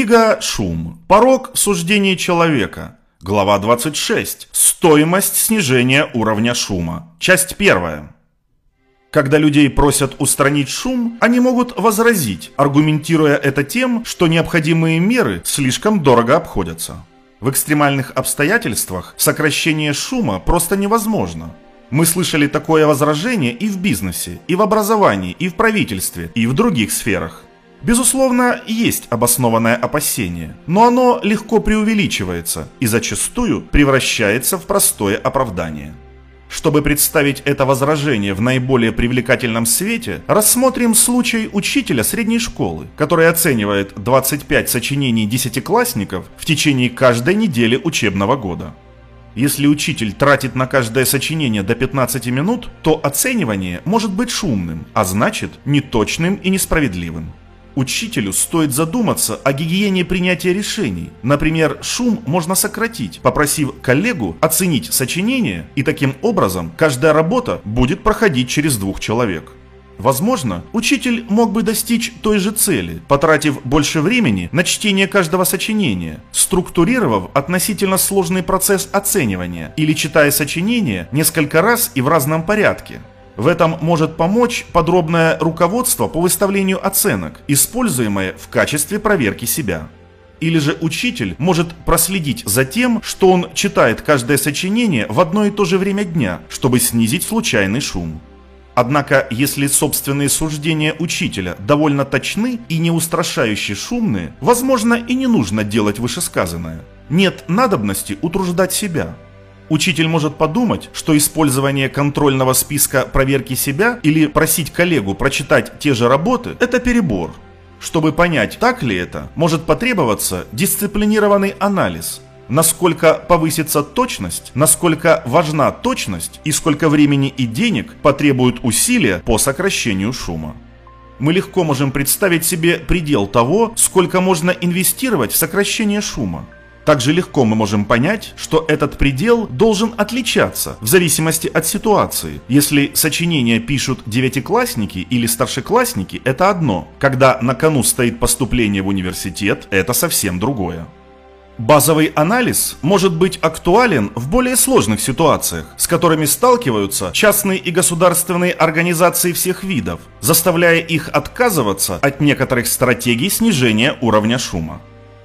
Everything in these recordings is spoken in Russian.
Книга «Шум. Порог в суждении человека». Глава 26. Стоимость снижения уровня шума. Часть первая. Когда людей просят устранить шум, они могут возразить, аргументируя это тем, что необходимые меры слишком дорого обходятся. В экстремальных обстоятельствах сокращение шума просто невозможно. Мы слышали такое возражение и в бизнесе, и в образовании, и в правительстве, и в других сферах. Безусловно, есть обоснованное опасение, но оно легко преувеличивается и зачастую превращается в простое оправдание. Чтобы представить это возражение в наиболее привлекательном свете, рассмотрим случай учителя средней школы, который оценивает 25 сочинений десятиклассников в течение каждой недели учебного года. Если учитель тратит на каждое сочинение до 15 минут, то оценивание может быть шумным, а значит неточным и несправедливым. Учителю стоит задуматься о гигиене принятия решений. Например, шум можно сократить, попросив коллегу оценить сочинение, и таким образом каждая работа будет проходить через двух человек. Возможно, учитель мог бы достичь той же цели, потратив больше времени на чтение каждого сочинения, структурировав относительно сложный процесс оценивания или читая сочинение несколько раз и в разном порядке. В этом может помочь подробное руководство по выставлению оценок, используемое в качестве проверки себя. Или же учитель может проследить за тем, что он читает каждое сочинение в одно и то же время дня, чтобы снизить случайный шум. Однако, если собственные суждения учителя довольно точны и не устрашающе шумные, возможно и не нужно делать вышесказанное. Нет надобности утруждать себя. Учитель может подумать, что использование контрольного списка проверки себя или просить коллегу прочитать те же работы – это перебор. Чтобы понять, так ли это, может потребоваться дисциплинированный анализ. Насколько повысится точность, насколько важна точность и сколько времени и денег потребуют усилия по сокращению шума мы легко можем представить себе предел того, сколько можно инвестировать в сокращение шума. Также легко мы можем понять, что этот предел должен отличаться в зависимости от ситуации. Если сочинения пишут девятиклассники или старшеклассники, это одно. Когда на кону стоит поступление в университет, это совсем другое. Базовый анализ может быть актуален в более сложных ситуациях, с которыми сталкиваются частные и государственные организации всех видов, заставляя их отказываться от некоторых стратегий снижения уровня шума.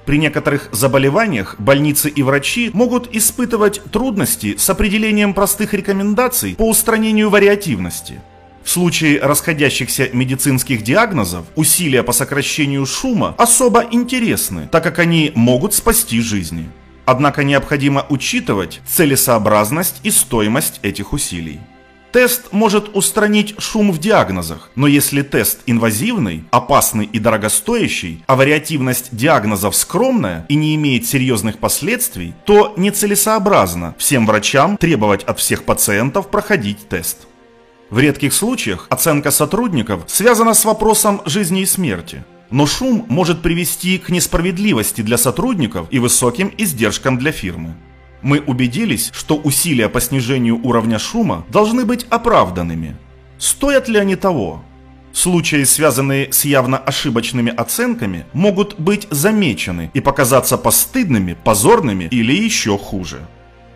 При некоторых заболеваниях больницы и врачи могут испытывать трудности с определением простых рекомендаций по устранению вариативности. В случае расходящихся медицинских диагнозов усилия по сокращению шума особо интересны, так как они могут спасти жизни. Однако необходимо учитывать целесообразность и стоимость этих усилий. Тест может устранить шум в диагнозах, но если тест инвазивный, опасный и дорогостоящий, а вариативность диагнозов скромная и не имеет серьезных последствий, то нецелесообразно всем врачам требовать от всех пациентов проходить тест. В редких случаях оценка сотрудников связана с вопросом жизни и смерти. Но шум может привести к несправедливости для сотрудников и высоким издержкам для фирмы мы убедились, что усилия по снижению уровня шума должны быть оправданными. Стоят ли они того? Случаи, связанные с явно ошибочными оценками, могут быть замечены и показаться постыдными, позорными или еще хуже.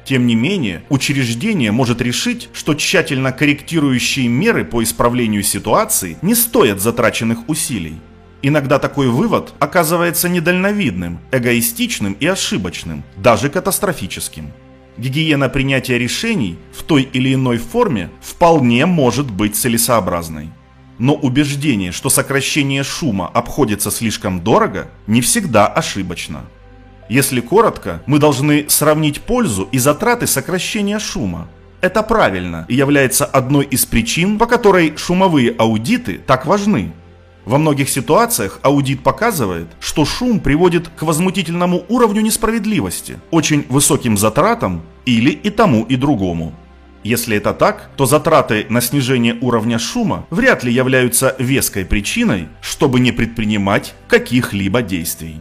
Тем не менее, учреждение может решить, что тщательно корректирующие меры по исправлению ситуации не стоят затраченных усилий. Иногда такой вывод оказывается недальновидным, эгоистичным и ошибочным, даже катастрофическим. Гигиена принятия решений в той или иной форме вполне может быть целесообразной. Но убеждение, что сокращение шума обходится слишком дорого, не всегда ошибочно. Если коротко, мы должны сравнить пользу и затраты сокращения шума. Это правильно и является одной из причин, по которой шумовые аудиты так важны. Во многих ситуациях аудит показывает, что шум приводит к возмутительному уровню несправедливости, очень высоким затратам или и тому и другому. Если это так, то затраты на снижение уровня шума вряд ли являются веской причиной, чтобы не предпринимать каких-либо действий.